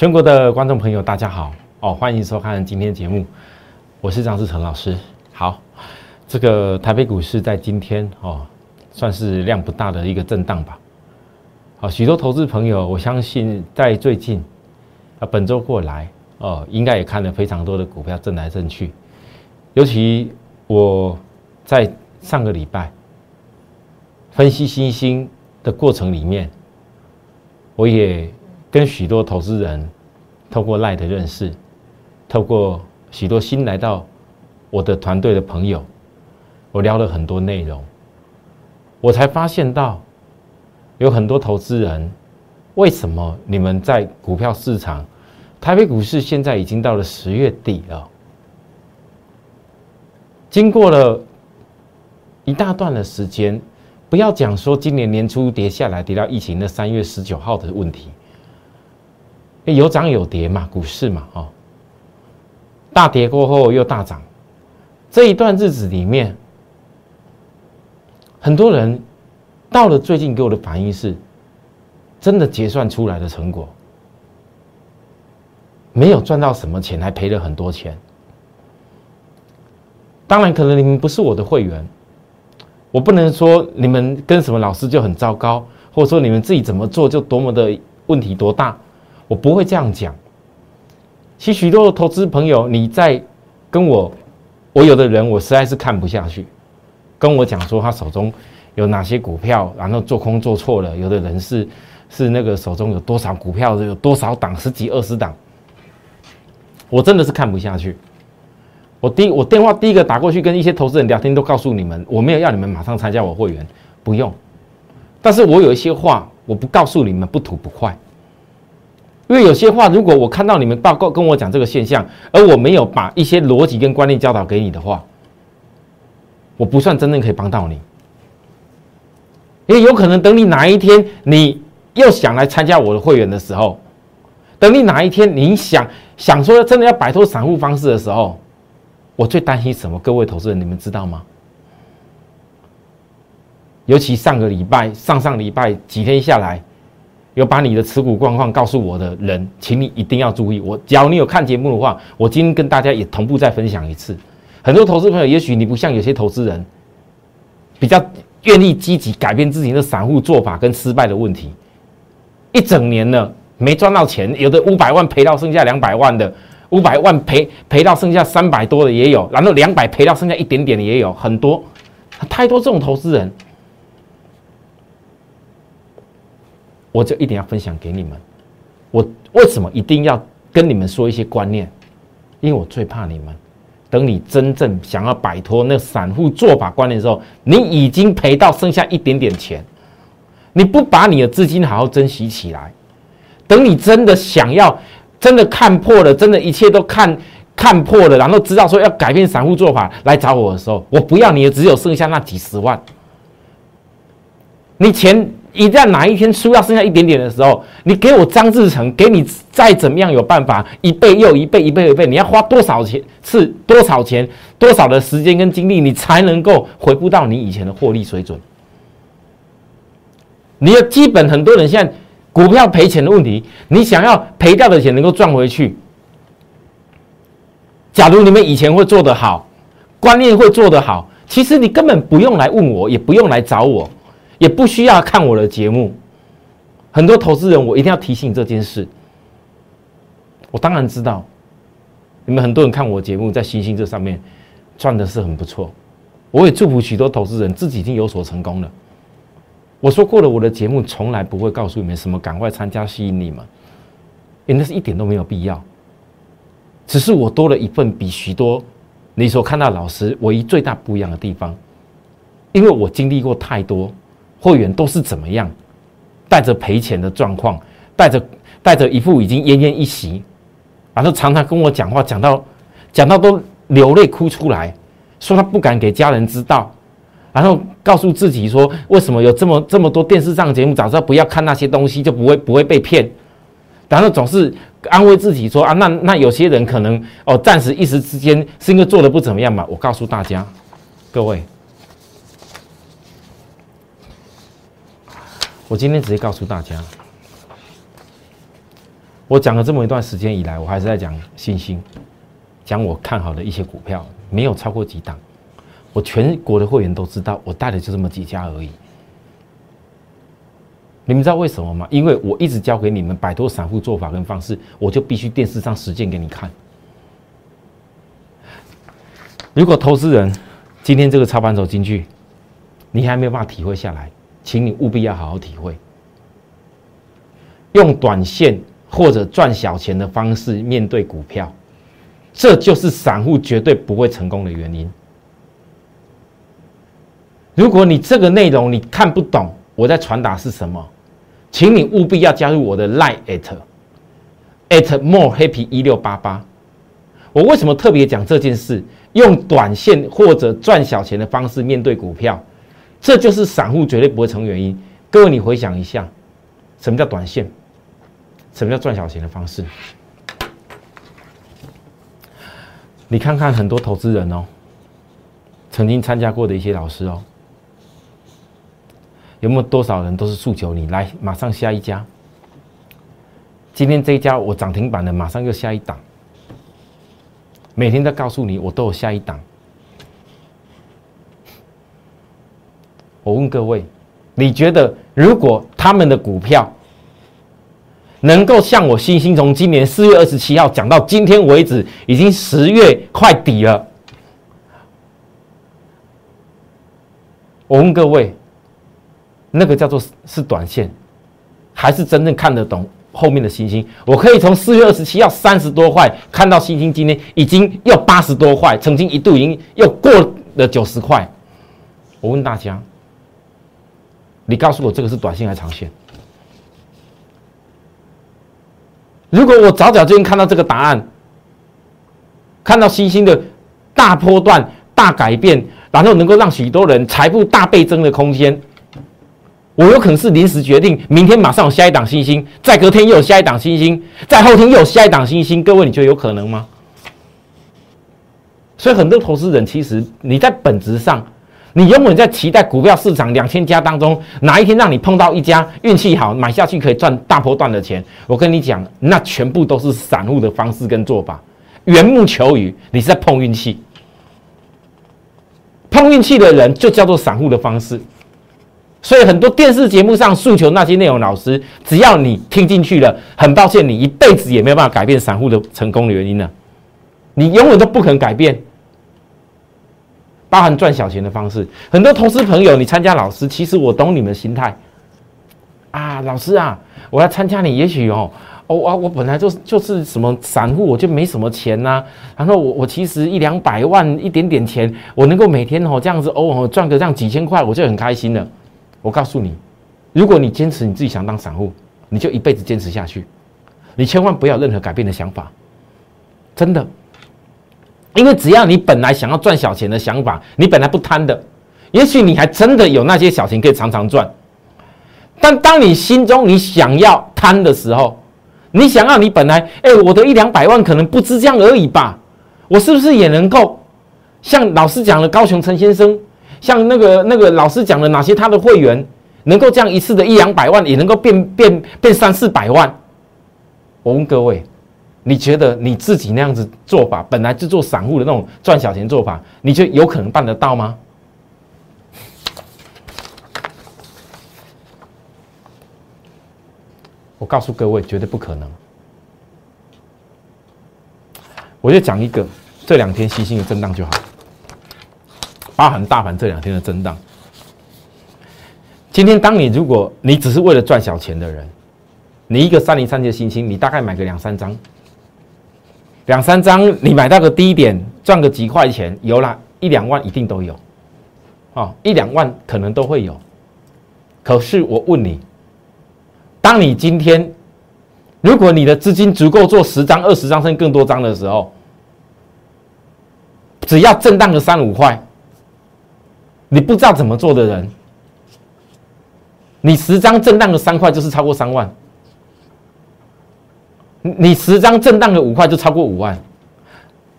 全国的观众朋友，大家好哦，欢迎收看今天节目，我是张志成老师。好，这个台北股市在今天哦，算是量不大的一个震荡吧。好，许多投资朋友，我相信在最近啊本周过来哦，应该也看了非常多的股票震来震去，尤其我在上个礼拜分析新兴的过程里面。我也跟许多投资人透过赖的认识，透过许多新来到我的团队的朋友，我聊了很多内容，我才发现到有很多投资人，为什么你们在股票市场，台北股市现在已经到了十月底了，经过了一大段的时间。不要讲说今年年初跌下来，跌到疫情的三月十九号的问题，有涨有跌嘛，股市嘛，哦，大跌过后又大涨，这一段日子里面，很多人到了最近给我的反应是，真的结算出来的成果，没有赚到什么钱，还赔了很多钱。当然，可能你们不是我的会员。我不能说你们跟什么老师就很糟糕，或者说你们自己怎么做就多么的问题多大，我不会这样讲。其实许多的投资朋友，你在跟我，我有的人我实在是看不下去，跟我讲说他手中有哪些股票，然后做空做错了，有的人是是那个手中有多少股票，有多少档，十几二十档，我真的是看不下去。我第我电话第一个打过去跟一些投资人聊天，都告诉你们，我没有要你们马上参加我会员，不用。但是我有一些话我不告诉你们，不吐不快。因为有些话，如果我看到你们报告跟我讲这个现象，而我没有把一些逻辑跟观念教导给你的话，我不算真正可以帮到你。因为有可能等你哪一天你又想来参加我的会员的时候，等你哪一天你想想说真的要摆脱散户方式的时候。我最担心什么？各位投资人，你们知道吗？尤其上个礼拜、上上礼拜几天下来，有把你的持股状况告诉我的人，请你一定要注意。我，假如你有看节目的话，我今天跟大家也同步再分享一次。很多投资朋友，也许你不像有些投资人，比较愿意积极改变自己的散户做法跟失败的问题。一整年了没赚到钱，有的五百万赔到剩下两百万的。五百万赔赔到剩下三百多的也有，然后两百赔到剩下一点点的也有很多，太多这种投资人，我就一定要分享给你们。我为什么一定要跟你们说一些观念？因为我最怕你们，等你真正想要摆脱那散户做法观念的时候，你已经赔到剩下一点点钱，你不把你的资金好好珍惜起来，等你真的想要。真的看破了，真的一切都看看破了，然后知道说要改变散户做法来找我的时候，我不要你的，只有剩下那几十万。你钱一旦哪一天输到剩下一点点的时候，你给我张志成，给你再怎么样有办法一倍又一倍，一倍又一倍，你要花多少钱？是多少钱？多少的时间跟精力，你才能够回复到你以前的获利水准？你的基本很多人现在。股票赔钱的问题，你想要赔掉的钱能够赚回去。假如你们以前会做得好，观念会做得好，其实你根本不用来问我，也不用来找我，也不需要看我的节目。很多投资人，我一定要提醒这件事。我当然知道，你们很多人看我节目，在星星这上面赚的是很不错。我也祝福许多投资人自己已经有所成功了。我说过了，我的节目从来不会告诉你们什么赶快参加吸引你们，因为那是一点都没有必要。只是我多了一份比许多你所看到老师唯一最大不一样的地方，因为我经历过太多会员都是怎么样，带着赔钱的状况，带着带着一副已经奄奄一息，然后常常跟我讲话，讲到讲到都流泪哭出来，说他不敢给家人知道。然后告诉自己说，为什么有这么这么多电视上节目？早知道不要看那些东西，就不会不会被骗。然后总是安慰自己说啊，那那有些人可能哦，暂时一时之间是因为做的不怎么样嘛。我告诉大家，各位，我今天直接告诉大家，我讲了这么一段时间以来，我还是在讲信心，讲我看好的一些股票，没有超过几档。我全国的会员都知道，我带的就这么几家而已。你们知道为什么吗？因为我一直教给你们摆脱散户做法跟方式，我就必须电视上实践给你看。如果投资人今天这个操盘手进去，你还没有办法体会下来，请你务必要好好体会。用短线或者赚小钱的方式面对股票，这就是散户绝对不会成功的原因。如果你这个内容你看不懂，我在传达是什么？请你务必要加入我的 Line at at more happy 一六八八。我为什么特别讲这件事？用短线或者赚小钱的方式面对股票，这就是散户绝对不会成原因。各位，你回想一下，什么叫短线？什么叫赚小钱的方式？你看看很多投资人哦，曾经参加过的一些老师哦。有没有多少人都是诉求你来马上下一家？今天这一家我涨停板的，马上又下一档。每天在告诉你，我都有下一档。我问各位，你觉得如果他们的股票能够像我星星从今年四月二十七号讲到今天为止，已经十月快底了。我问各位。那个叫做是短线，还是真正看得懂后面的星星？我可以从四月二十七号三十多块看到星星，今天已经要八十多块，曾经一度已经又过了九十块。我问大家，你告诉我这个是短线还是长线？如果我早早就看到这个答案，看到星星的大波段、大改变，然后能够让许多人财富大倍增的空间。我有可能是临时决定，明天马上有下一档星星，再隔天又有下一档星星，再后天又有下一档星星。各位，你觉得有可能吗？所以很多投资人其实你在本质上，你永远在期待股票市场两千家当中哪一天让你碰到一家运气好买下去可以赚大波段的钱。我跟你讲，那全部都是散户的方式跟做法，缘木求鱼，你是在碰运气。碰运气的人就叫做散户的方式。所以很多电视节目上诉求那些内容，老师只要你听进去了，很抱歉，你一辈子也没有办法改变散户的成功的原因呢。你永远都不可能改变，包含赚小钱的方式。很多投资朋友，你参加老师，其实我懂你们心态啊，老师啊，我要参加你，也许哦，哦啊，我本来就就是什么散户，我就没什么钱呐。然后我我其实一两百万一点点钱，我能够每天哦这样子偶尔赚个这样几千块，我就很开心了。我告诉你，如果你坚持你自己想当散户，你就一辈子坚持下去。你千万不要任何改变的想法，真的。因为只要你本来想要赚小钱的想法，你本来不贪的，也许你还真的有那些小钱可以常常赚。但当你心中你想要贪的时候，你想要你本来哎，我的一两百万可能不止这样而已吧？我是不是也能够像老师讲的高雄陈先生？像那个那个老师讲的，哪些他的会员能够这样一次的一两百万，也能够变变变三四百万？我问各位，你觉得你自己那样子做法，本来就做散户的那种赚小钱做法，你觉得有可能办得到吗？我告诉各位，绝对不可能。我就讲一个，这两天细心的震荡就好。包含大盘这两天的震荡。今天，当你如果你只是为了赚小钱的人，你一个三零三七的星星，你大概买个两三张，两三张，你买到个低点，赚个几块钱，有了一两万一定都有，哦，一两万可能都会有。可是我问你，当你今天如果你的资金足够做十张、二十张甚至更多张的时候，只要震荡个三五块。你不知道怎么做的人，你十张震荡个三块就是超过三万，你十张震荡的五块就超过五万，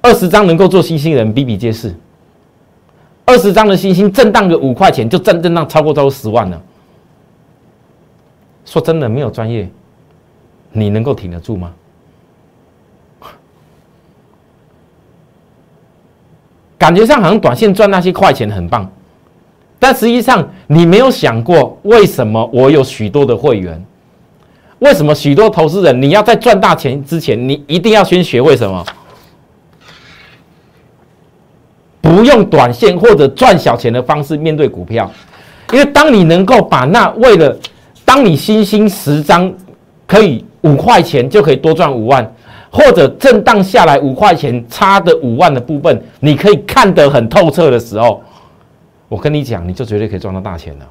二十张能够做新兴人比比皆是。二十张的星星震荡的五块钱，就震震荡超过超过十万了。说真的，没有专业，你能够挺得住吗？感觉上好像短线赚那些快钱很棒，但实际上你没有想过，为什么我有许多的会员，为什么许多投资人，你要在赚大钱之前，你一定要先学会什么？不用短线或者赚小钱的方式面对股票，因为当你能够把那为了，当你新兴十张可以五块钱就可以多赚五万，或者震荡下来五块钱差的五万的部分，你可以看得很透彻的时候，我跟你讲，你就绝对可以赚到大钱了。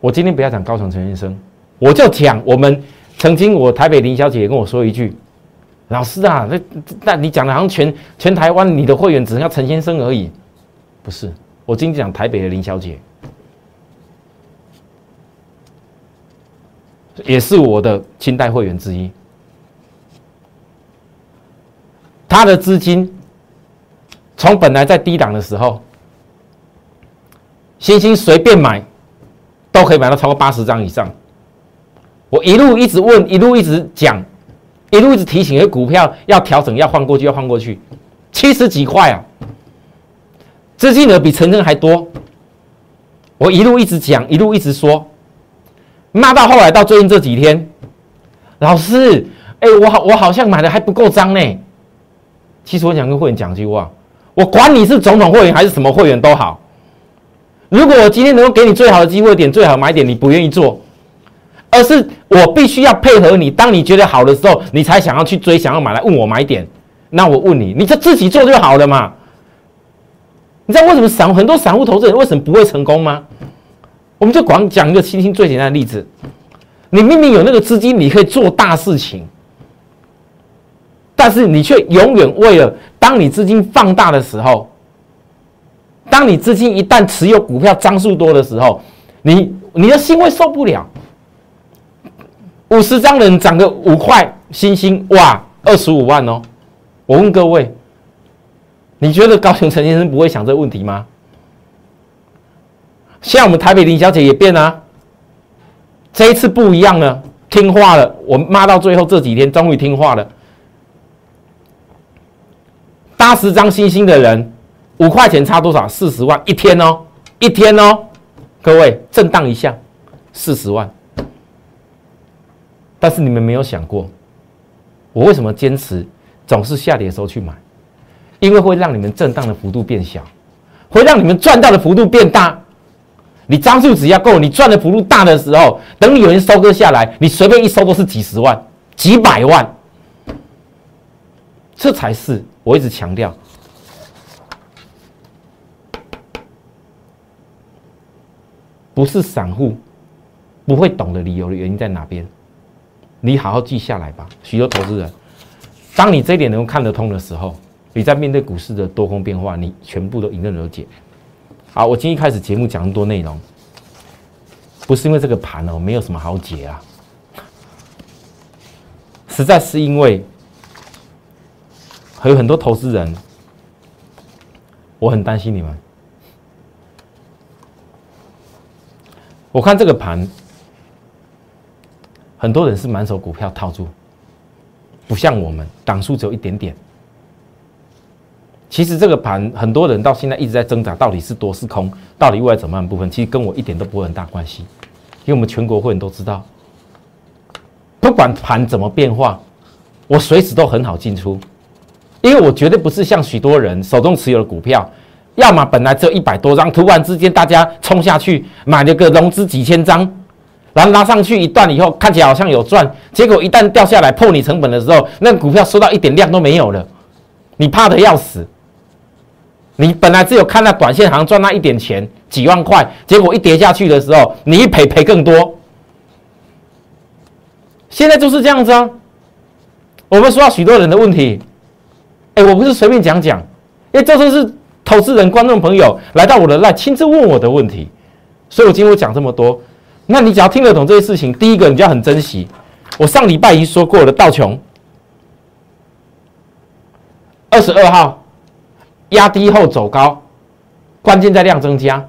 我今天不要讲高层陈先生，我就讲我们曾经我台北林小姐也跟我说一句，老师啊，那那你讲的好像全全台湾你的会员只能要陈先生而已，不是？我今天讲台北的林小姐，也是我的清代会员之一，他的资金从本来在低档的时候，星星随便买。都可以买到超过八十张以上。我一路一直问，一路一直讲，一路一直提醒，股票要调整，要换过去，要换过去，七十几块啊，资金额比陈真还多。我一路一直讲，一路一直说，骂到后来到最近这几天，老师，哎，我好，我好像买的还不够张呢。其实我想跟会员讲句话，我管你是总统会员还是什么会员都好。如果我今天能够给你最好的机会点、最好买点，你不愿意做，而是我必须要配合你。当你觉得好的时候，你才想要去追、想要买来问我买点。那我问你，你就自己做就好了嘛？你知道为什么散很多散户投资人为什么不会成功吗？我们就光讲一个轻轻最简单的例子：你明明有那个资金，你可以做大事情，但是你却永远为了当你资金放大的时候。当你资金一旦持有股票张数多的时候，你你的心会受不了。五十张人涨个五块，星星哇，二十五万哦！我问各位，你觉得高雄陈先生不会想这个问题吗？现在我们台北林小姐也变了，这一次不一样了，听话了。我骂到最后这几天终于听话了，八十张星星的人。五块钱差多少？四十万一天哦，一天哦，各位震荡一下，四十万。但是你们没有想过，我为什么坚持总是下跌的时候去买？因为会让你们震荡的幅度变小，会让你们赚到的幅度变大。你张数只要够，你赚的幅度大的时候，等你有人收割下来，你随便一收都是几十万、几百万。这才是我一直强调。不是散户不会懂的理由的原因在哪边？你好好记下来吧。许多投资人，当你这一点能够看得通的时候，你在面对股市的多空变化，你全部都迎刃而解。好，我今天开始节目讲那么多内容，不是因为这个盘哦没有什么好解啊，实在是因为还有很多投资人，我很担心你们。我看这个盘，很多人是满手股票套住，不像我们档数只有一点点。其实这个盘，很多人到现在一直在挣扎，到底是多是空，到底未来怎么样部分，其实跟我一点都不会很大关系，因为我们全国会员都知道，不管盘怎么变化，我随时都很好进出，因为我绝对不是像许多人手中持有的股票。要么本来只有一百多张，突然之间大家冲下去买了个融资几千张，然后拉上去一段以后，看起来好像有赚，结果一旦掉下来破你成本的时候，那股票收到一点量都没有了，你怕的要死。你本来只有看那短线行赚那一点钱几万块，结果一跌下去的时候，你一赔赔更多。现在就是这样子啊。我们说到许多人的问题，哎，我不是随便讲讲，因为这都是。投资人、观众朋友来到我的赖，亲自问我的问题，所以我今天讲这么多。那你只要听得懂这些事情，第一个你就要很珍惜。我上礼拜已经说过了，道琼二十二号压低后走高，关键在量增加。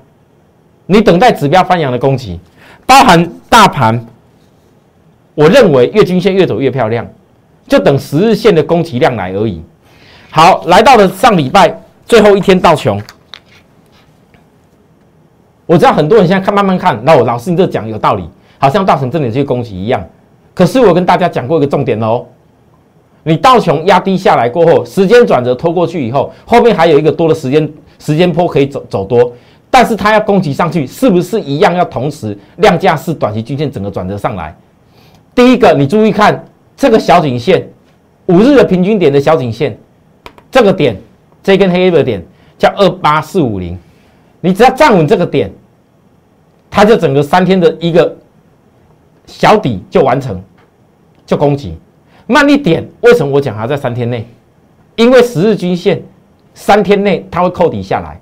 你等待指标翻阳的攻击，包含大盘，我认为月均线越走越漂亮，就等十日线的攻击量来而已。好，来到了上礼拜最后一天到穷。我知道很多人现在看慢慢看，那我老师你这讲有道理，好像大成这里去攻击一样。可是我跟大家讲过一个重点哦，你道琼压低下来过后，时间转折拖过去以后，后面还有一个多的时间时间坡可以走走多，但是它要攻击上去，是不是一样要同时量价是短期均线整个转折上来？第一个，你注意看这个小颈线，五日的平均点的小颈线，这个点，这根黑的点叫二八四五零，你只要站稳这个点。它就整个三天的一个小底就完成，就攻击慢一点。为什么我讲它在三天内？因为十日均线三天内它会扣底下来，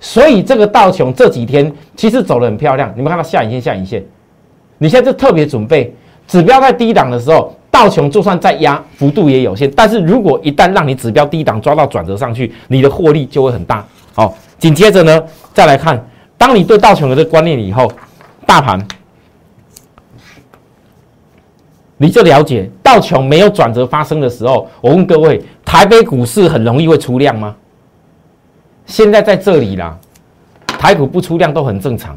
所以这个道琼这几天其实走的很漂亮。你们看到下影线下影线，你现在就特别准备指标在低档的时候，道琼就算再压幅度也有限。但是如果一旦让你指标低档抓到转折上去，你的获利就会很大。好，紧接着呢，再来看。当你对道琼有这观念以后，大盘你就了解道琼没有转折发生的时候，我问各位，台北股市很容易会出量吗？现在在这里啦，台股不出量都很正常。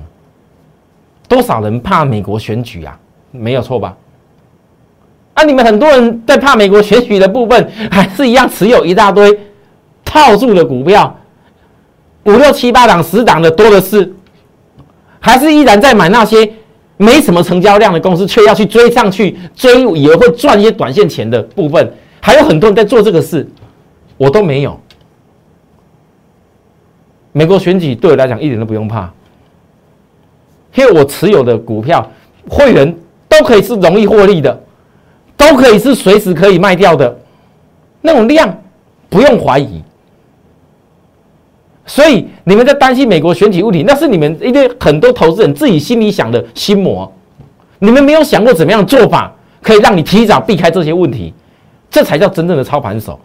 多少人怕美国选举啊？没有错吧？啊，你们很多人在怕美国选举的部分，还是一样持有一大堆套住的股票。五六七八档、十档的多的是，还是依然在买那些没什么成交量的公司，却要去追上去追，以为会赚一些短线钱的部分，还有很多人在做这个事，我都没有。美国选举对我来讲一点都不用怕，因为我持有的股票会员都可以是容易获利的，都可以是随时可以卖掉的，那种量不用怀疑。所以你们在担心美国选举问题，那是你们因为很多投资人自己心里想的心魔，你们没有想过怎么样做法可以让你提早避开这些问题，这才叫真正的操盘手。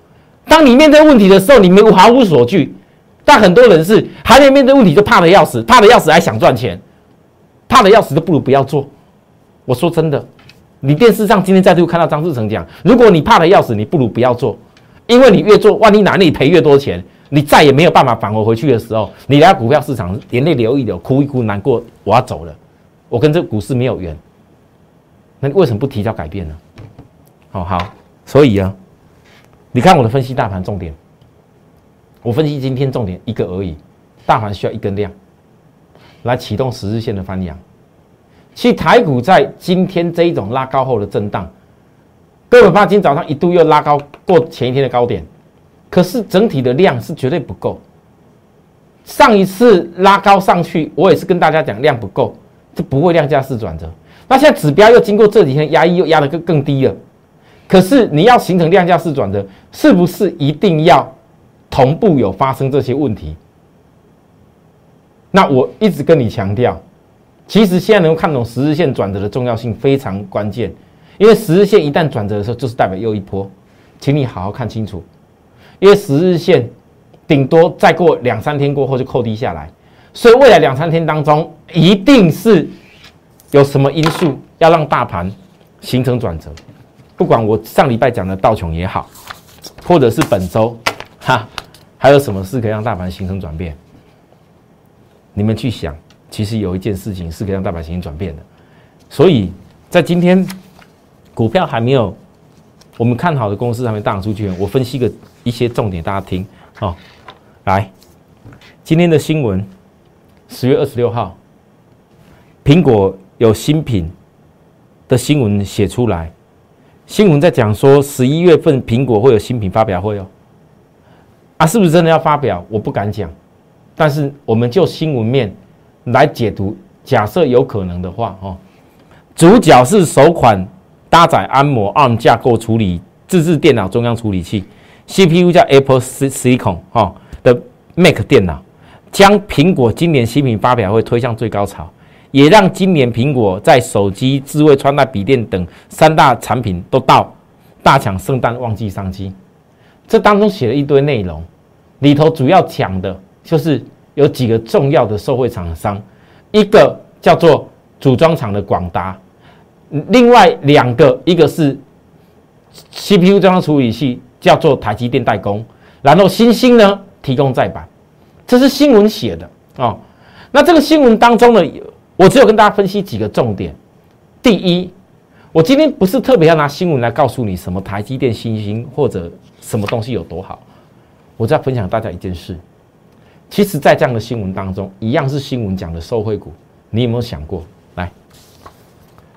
当你面对问题的时候，你们毫无所惧；但很多人是还没面对问题就怕的要死，怕的要死还想赚钱，怕的要死都不如不要做。我说真的，你电视上今天再度看到张志成讲，如果你怕的要死，你不如不要做，因为你越做，万一哪里赔越多钱。你再也没有办法返回回去的时候，你来股票市场眼泪流一流，哭一哭，难过，我要走了，我跟这股市没有缘。那你为什么不提早改变呢？好好，所以啊，你看我的分析大盘重点，我分析今天重点一个而已，大盘需要一根量来启动十日线的翻阳。其实台股在今天这一种拉高后的震荡，哥本怕今天早上一度又拉高过前一天的高点。可是整体的量是绝对不够。上一次拉高上去，我也是跟大家讲量不够，这不会量价式转折。那现在指标又经过这几天压抑，又压得更更低了。可是你要形成量价式转折，是不是一定要同步有发生这些问题？那我一直跟你强调，其实现在能够看懂十日线转折的重要性非常关键，因为十日线一旦转折的时候，就是代表又一波，请你好好看清楚。因为十日线顶多再过两三天过后就扣低下来，所以未来两三天当中一定是有什么因素要让大盘形成转折。不管我上礼拜讲的道琼也好，或者是本周哈，还有什么事可以让大盘形成转变？你们去想，其实有一件事情是可以让大盘形成转变的。所以在今天股票还没有我们看好的公司还没大涨出去，我分析个。一些重点，大家听哦。来，今天的新闻，十月二十六号，苹果有新品的新闻写出来。新闻在讲说，十一月份苹果会有新品发表会哦。啊，是不是真的要发表？我不敢讲。但是我们就新闻面来解读，假设有可能的话，哦，主角是首款搭载安摩 ARM 架构处理自制电脑中央处理器。CPU 叫 Apple Silicon 哈的 Mac 电脑，将苹果今年新品发表会推向最高潮，也让今年苹果在手机、智慧穿戴、笔电等三大产品都到大抢圣诞旺季商机。这当中写了一堆内容，里头主要讲的就是有几个重要的受惠厂商，一个叫做组装厂的广达，另外两个一个是 CPU 这样处理器。叫做台积电代工，然后新兴呢提供再版，这是新闻写的哦。那这个新闻当中呢，我只有跟大家分析几个重点。第一，我今天不是特别要拿新闻来告诉你什么台积电、新兴或者什么东西有多好，我在分享大家一件事。其实，在这样的新闻当中，一样是新闻讲的受惠股，你有没有想过？来，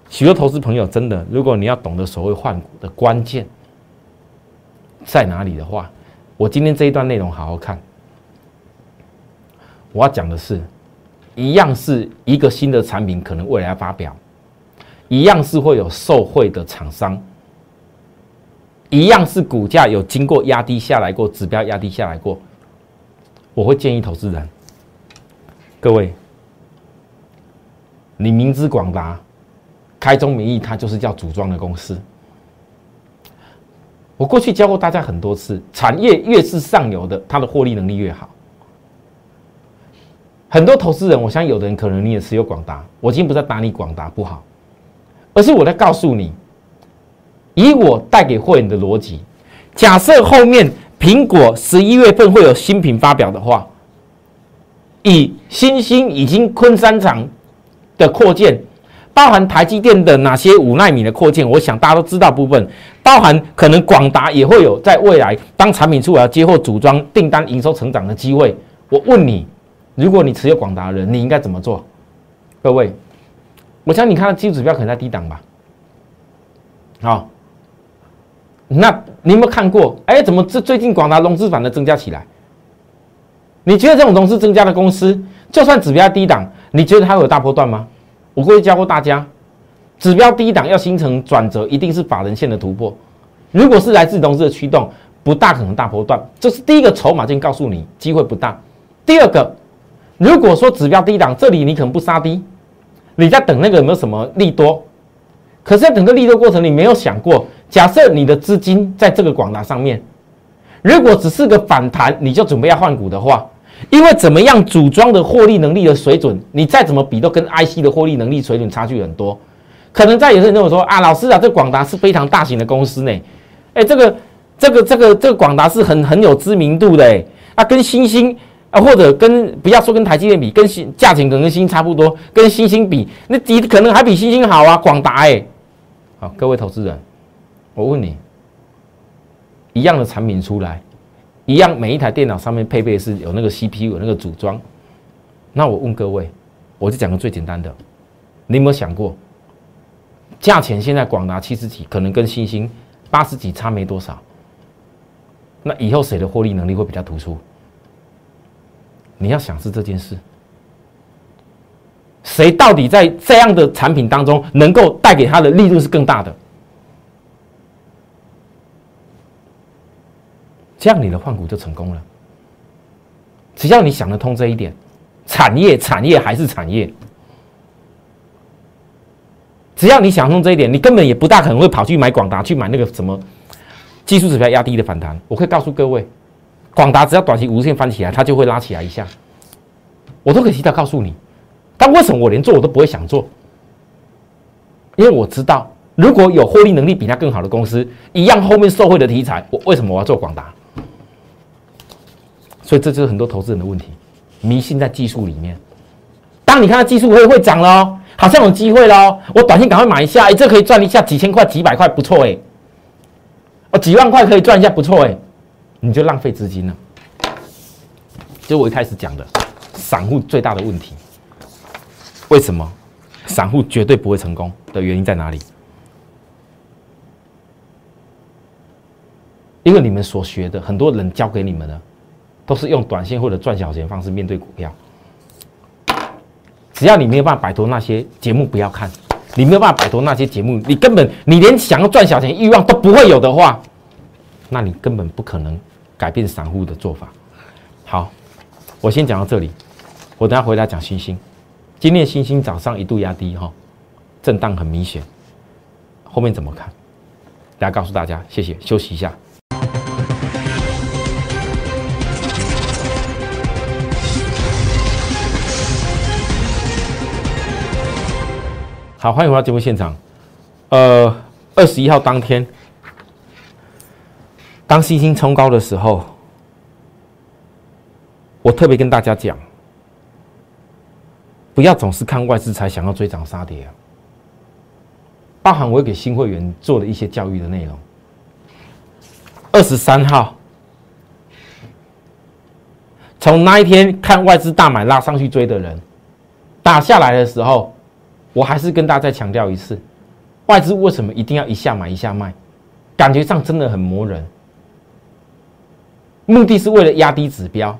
许多投资朋友真的，如果你要懂得所谓换股的关键在哪里的话，我今天这一段内容好好看。我要讲的是，一样是一个新的产品，可能未来要发表。一样是会有受贿的厂商，一样是股价有经过压低下来过，指标压低下来过。我会建议投资人，各位，你明知广达、开中民意，它就是叫组装的公司。我过去教过大家很多次，产业越是上游的，它的获利能力越好。很多投资人，我相信有的人可能你也持有广达，我今天不是打你广达不好。而是我在告诉你，以我带给会员的逻辑，假设后面苹果十一月份会有新品发表的话，以新兴已经昆山厂的扩建，包含台积电的哪些五纳米的扩建，我想大家都知道部分，包含可能广达也会有在未来当产品出来接货组装订单营收成长的机会。我问你，如果你持有广达的人，你应该怎么做？各位。我想你看到基础指标可能在低档吧，好，那你有没有看过？哎，怎么这最近广达融资反而增加起来？你觉得这种融资增加的公司，就算指标低档，你觉得它会有大波段吗？我过去教过大家，指标低档要形成转折，一定是法人线的突破。如果是来自融资的驱动，不大可能大波段。这是第一个筹码先告诉你，机会不大。第二个，如果说指标低档，这里你可能不杀低。你在等那个有没有什么利多？可是，在整个利多过程，你没有想过，假设你的资金在这个广达上面，如果只是个反弹，你就准备要换股的话，因为怎么样组装的获利能力的水准，你再怎么比都跟 IC 的获利能力水准差距很多。可能在有些人跟我说啊，老师啊，这广达是非常大型的公司呢，哎，这个这个这个这个广达是很很有知名度的哎，啊，跟星星。啊，或者跟不要说跟台积电比，跟新价钱可能跟新差不多，跟新兴比，那底可能还比新兴好啊。广达哎，好，各位投资人，我问你，一样的产品出来，一样每一台电脑上面配备是有那个 CPU 有那个组装，那我问各位，我就讲个最简单的，你有没有想过，价钱现在广达七十几，可能跟新兴八十几差没多少，那以后谁的获利能力会比较突出？你要想是这件事，谁到底在这样的产品当中能够带给他的利润是更大的？这样你的换股就成功了。只要你想得通这一点，产业产业还是产业。只要你想通这一点，你根本也不大可能会跑去买广达，去买那个什么技术指标压低的反弹。我可以告诉各位。广达只要短期无限翻起来，它就会拉起来一下，我都可以提早告诉你。但为什么我连做我都不会想做？因为我知道，如果有获利能力比它更好的公司，一样后面受惠的题材，我为什么我要做广达？所以这就是很多投资人的问题，迷信在技术里面。当你看到技术会会涨了，好像有机会喽，我短线赶快买一下，哎，这可以赚一下几千块、几百块，不错哎。哦，几万块可以赚一下，不错哎。你就浪费资金了，就我一开始讲的，散户最大的问题，为什么散户绝对不会成功的原因在哪里？因为你们所学的，很多人教给你们的，都是用短线或者赚小钱方式面对股票。只要你没有办法摆脱那些节目，不要看；你没有办法摆脱那些节目，你根本你连想要赚小钱欲望都不会有的话，那你根本不可能。改变散户的做法。好，我先讲到这里，我等下回来讲星星。今天的星星早上一度压低哈，震荡很明显。后面怎么看？大家告诉大家，谢谢。休息一下。好，欢迎回到节目现场。呃，二十一号当天。当星星冲高的时候，我特别跟大家讲，不要总是看外资才想要追涨杀跌啊。包含我给新会员做的一些教育的内容。二十三号，从那一天看外资大买拉上去追的人，打下来的时候，我还是跟大家再强调一次，外资为什么一定要一下买一下卖？感觉上真的很磨人，目的是为了压低指标。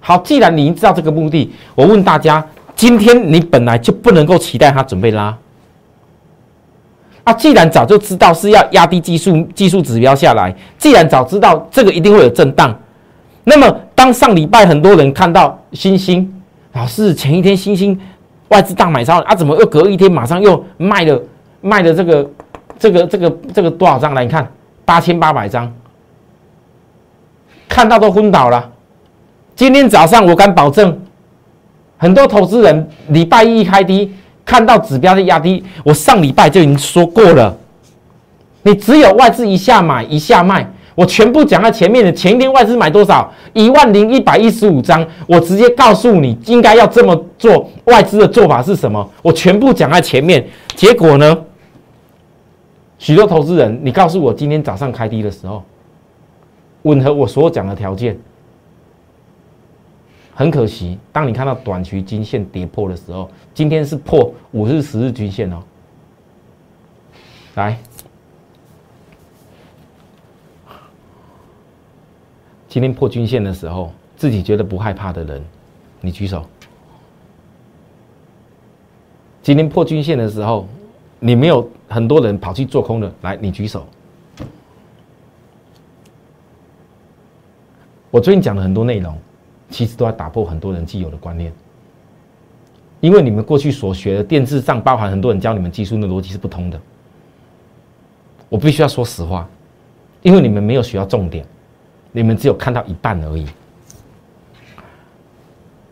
好，既然你知道这个目的，我问大家，今天你本来就不能够期待它准备拉。啊，既然早就知道是要压低技术技术指标下来，既然早知道这个一定会有震荡，那么当上礼拜很多人看到星星老师前一天星星外资大买超啊，怎么又隔一天马上又卖了卖了这个这个这个这个多少张来？你看八千八百张，看到都昏倒了。今天早上我敢保证，很多投资人礼拜一开低。看到指标的压低，我上礼拜就已经说过了。你只有外资一下买一下卖，我全部讲在前面的。前一天外资买多少？一万零一百一十五张，我直接告诉你应该要这么做。外资的做法是什么？我全部讲在前面。结果呢？许多投资人，你告诉我今天早上开低的时候，吻合我所讲的条件。很可惜，当你看到短期均线跌破的时候，今天是破五日、十日均线哦。来，今天破均线的时候，自己觉得不害怕的人，你举手。今天破均线的时候，你没有很多人跑去做空的，来，你举手。我最近讲了很多内容。其实都在打破很多人既有的观念，因为你们过去所学的电视上包含很多人教你们技术的逻辑是不通的。我必须要说实话，因为你们没有学到重点，你们只有看到一半而已。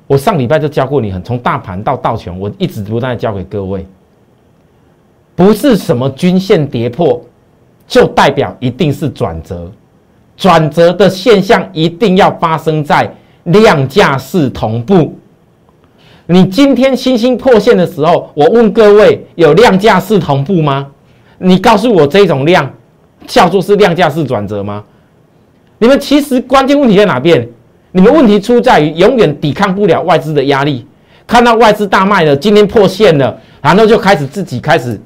我上礼拜就教过你，很从大盘到道琼，我一直不断教给各位，不是什么均线跌破就代表一定是转折，转折的现象一定要发生在。量价是同步。你今天星星破线的时候，我问各位有量价是同步吗？你告诉我这种量叫做是量价是转折吗？你们其实关键问题在哪边？你们问题出在于永远抵抗不了外资的压力。看到外资大卖了，今天破线了，然后就开始自己开始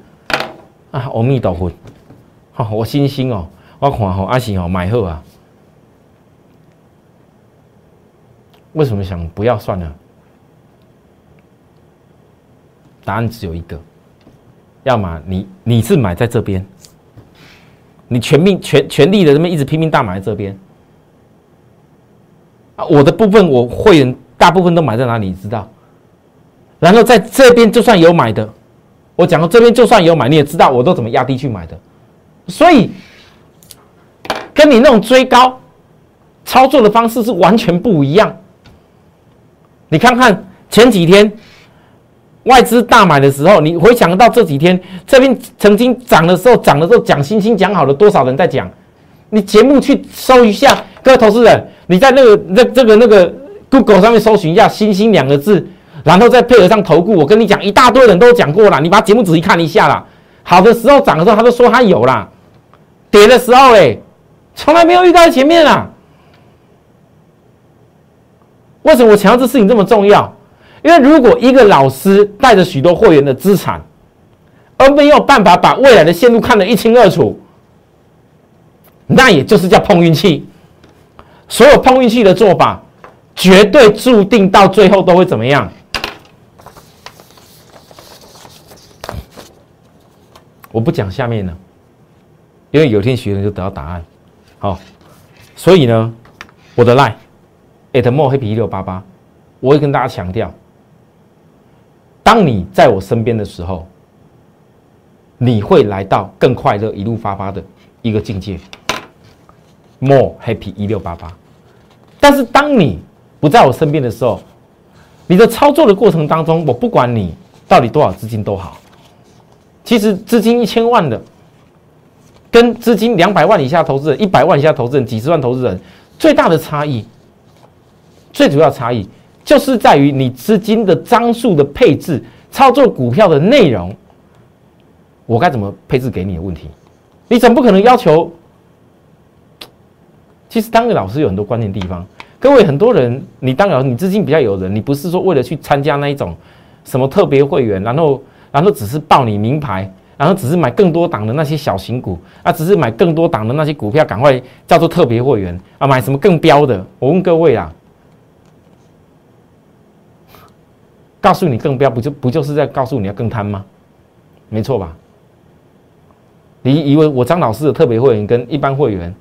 啊，阿弥陀佛，好，我星星哦，我看好阿信哦，买后啊。为什么想不要算了？答案只有一个，要么你你是买在这边，你全命全全力的这么一直拼命大买在这边啊！我的部分我会员大部分都买在哪里？你知道？然后在这边就算有买的，我讲到这边就算有买，你也知道我都怎么压低去买的，所以跟你那种追高操作的方式是完全不一样。你看看前几天外资大买的时候，你回想到这几天这边曾经涨的时候，涨的时候讲星星讲好了多少人在讲？你节目去搜一下，各位投资人，你在那个那这个那个 Google 上面搜寻一下“星星”两个字，然后再配合上投顾，我跟你讲，一大堆人都讲过了，你把节目仔细看一下啦。好的时候涨的时候，他都说他有啦；跌的时候，哎，从来没有遇到前面啊。为什么我强调这事情这么重要？因为如果一个老师带着许多会员的资产，而没有办法把未来的线路看得一清二楚，那也就是叫碰运气。所有碰运气的做法，绝对注定到最后都会怎么样？我不讲下面了，因为有天学员就得到答案。好，所以呢，我的 line。at more happy 一六八八，我会跟大家强调，当你在我身边的时候，你会来到更快乐、一路发发的一个境界。more happy 一六八八，但是当你不在我身边的时候，你的操作的过程当中，我不管你到底多少资金都好，其实资金一千万的，跟资金两百万以下投资人、一百万以下投资人、几十万投资人最大的差异。最主要差异就是在于你资金的张数的配置、操作股票的内容，我该怎么配置给你的问题？你总不可能要求。其实当个老师有很多关键地方。各位很多人，你当然你资金比较有人，你不是说为了去参加那一种什么特别会员，然后然后只是报你名牌，然后只是买更多档的那些小型股啊，只是买更多档的那些股票，赶快叫做特别会员啊，买什么更标的？我问各位啊，告诉你更标，不就不就是在告诉你要更贪吗？没错吧？你以为我张老师的特别会员跟一般会员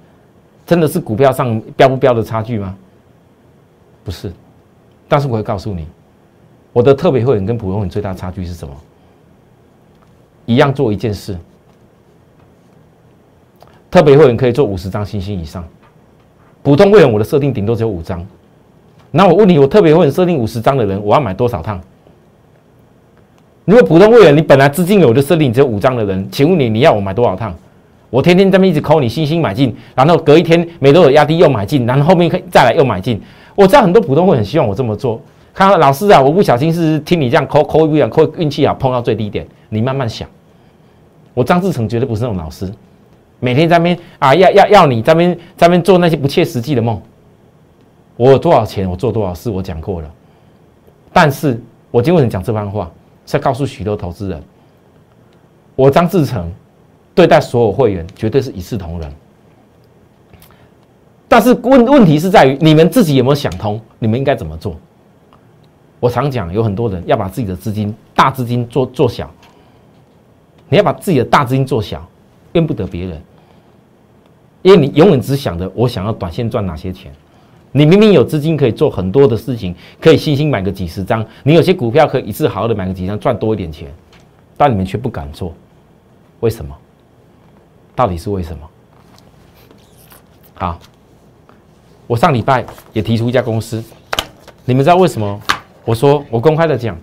真的是股票上标不标的差距吗？不是，但是我会告诉你，我的特别会员跟普通会员最大差距是什么？一样做一件事，特别会员可以做五十张星星以上，普通会员我的设定顶多只有五张。那我问你，我特别会员设定五十张的人，我要买多少趟？如果普通会员你本来资金有的设定只有五张的人，请问你你要我买多少趟？我天天在那一直扣你星星买进，然后隔一天每多有压低又买进，然后后面可以再来又买进。我知道很多普通会很希望我这么做。看到老师啊，我不小心是听你这样扣扣一样扣运气啊，碰到最低点。你慢慢想，我张志成绝对不是那种老师，每天在那边啊要要要你在那边在那边做那些不切实际的梦。我有多少钱，我做多少事，我讲过了。但是我今天讲这番话，是要告诉许多投资人，我张志成对待所有会员绝对是一视同仁。但是问问题是在于你们自己有没有想通？你们应该怎么做？我常讲，有很多人要把自己的资金大资金做做小，你要把自己的大资金做小，怨不得别人，因为你永远只想着我想要短线赚哪些钱。你明明有资金可以做很多的事情，可以信心买个几十张，你有些股票可以一次好好的买个几张赚多一点钱，但你们却不敢做，为什么？到底是为什么？好。我上礼拜也提出一家公司，你们知道为什么？我说我公开的讲，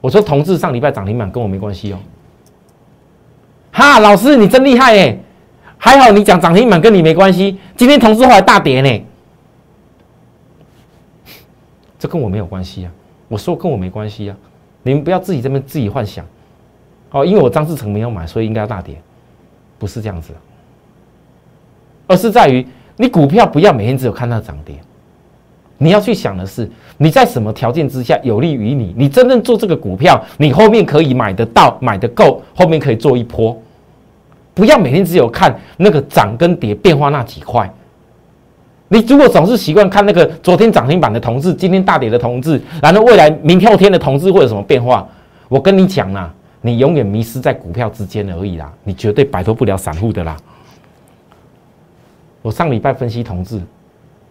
我说同志上礼拜涨停板跟我没关系哦。哈，老师你真厉害哎，还好你讲涨停板跟你没关系。今天同志后来大跌呢，这跟我没有关系啊。我说跟我没关系啊，你们不要自己这边自己幻想哦，因为我张志成没有买，所以应该要大跌，不是这样子，而是在于。你股票不要每天只有看到涨跌，你要去想的是你在什么条件之下有利于你，你真正做这个股票，你后面可以买得到、买得够，后面可以做一波。不要每天只有看那个涨跟跌变化那几块。你如果总是习惯看那个昨天涨停板的同志，今天大跌的同志，然后未来明后天的同志会有什么变化？我跟你讲啦，你永远迷失在股票之间而已啦，你绝对摆脱不了散户的啦。我上礼拜分析同志，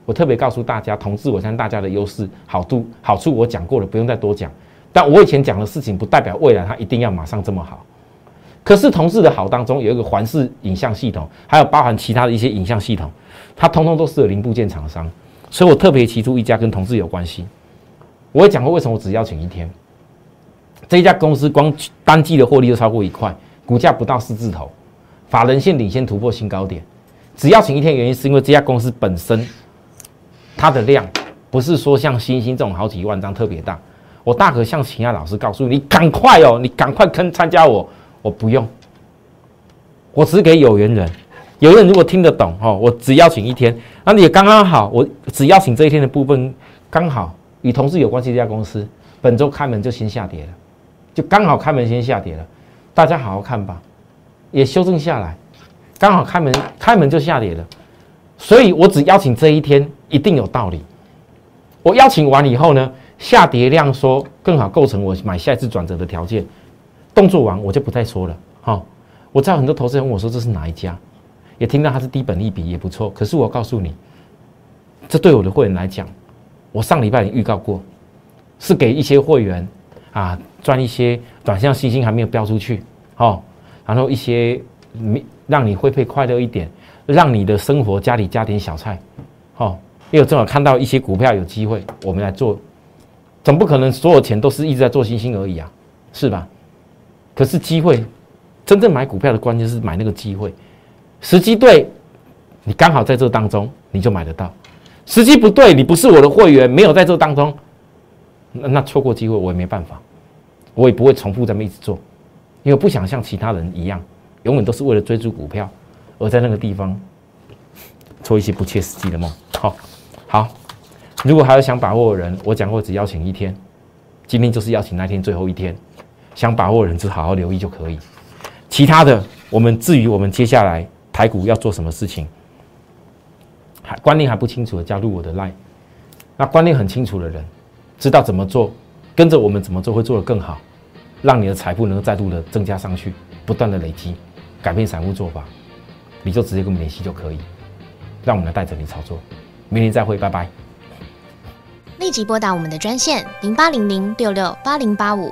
我特别告诉大家，同志我相信大家的优势、好处、好处我讲过了，不用再多讲。但我以前讲的事情，不代表未来它一定要马上这么好。可是同事的好当中有一个环视影像系统，还有包含其他的一些影像系统，它通通都是零部件厂商，所以我特别提出一家跟同事有关系。我也讲过为什么我只邀请一天，这一家公司光单季的获利就超过一块，股价不到四字头，法人线领先突破新高点。只要请一天，原因是因为这家公司本身它的量不是说像星星这种好几万张特别大。我大可向其他老师告诉你，赶快哦，你赶快跟参加我，我不用，我只给有缘人。有人如果听得懂哦，我只邀请一天，那你刚刚好，我只邀请这一天的部分刚好与同事有关系这家公司本周开门就先下跌了，就刚好开门先下跌了，大家好好看吧，也修正下来。刚好开门，开门就下跌了，所以我只邀请这一天一定有道理。我邀请完以后呢，下跌量说更好构成我买下一次转折的条件，动作完我就不再说了。哈，我知道很多投资人问我说这是哪一家，也听到它是低本利比也不错。可是我告诉你，这对我的会员来讲，我上礼拜已经预告过，是给一些会员啊赚一些短线信心还没有标出去，哦，然后一些没。让你会配快乐一点，让你的生活家里加点小菜，好，因为正好看到一些股票有机会，我们来做，总不可能所有钱都是一直在做星星而已啊，是吧？可是机会，真正买股票的关键是买那个机会，时机对，你刚好在这当中你就买得到，时机不对，你不是我的会员，没有在这当中，那那错过机会我也没办法，我也不会重复这么一直做，因为不想像其他人一样，永远都是为了追逐股票，而在那个地方做一些不切实际的梦。好，好，如果还有想把握的人，我讲过只邀请一天，今天就是邀请那天最后一天，想把握人就好好留意就可以。其他的，我们至于我们接下来台股要做什么事情。还观念还不清楚的加入我的 line，那观念很清楚的人，知道怎么做，跟着我们怎么做会做得更好，让你的财富能够再度的增加上去，不断的累积，改变散户做法，你就直接跟我们联系就可以，让我们来带着你操作。明天再会，拜拜。立即拨打我们的专线零八零零六六八零八五。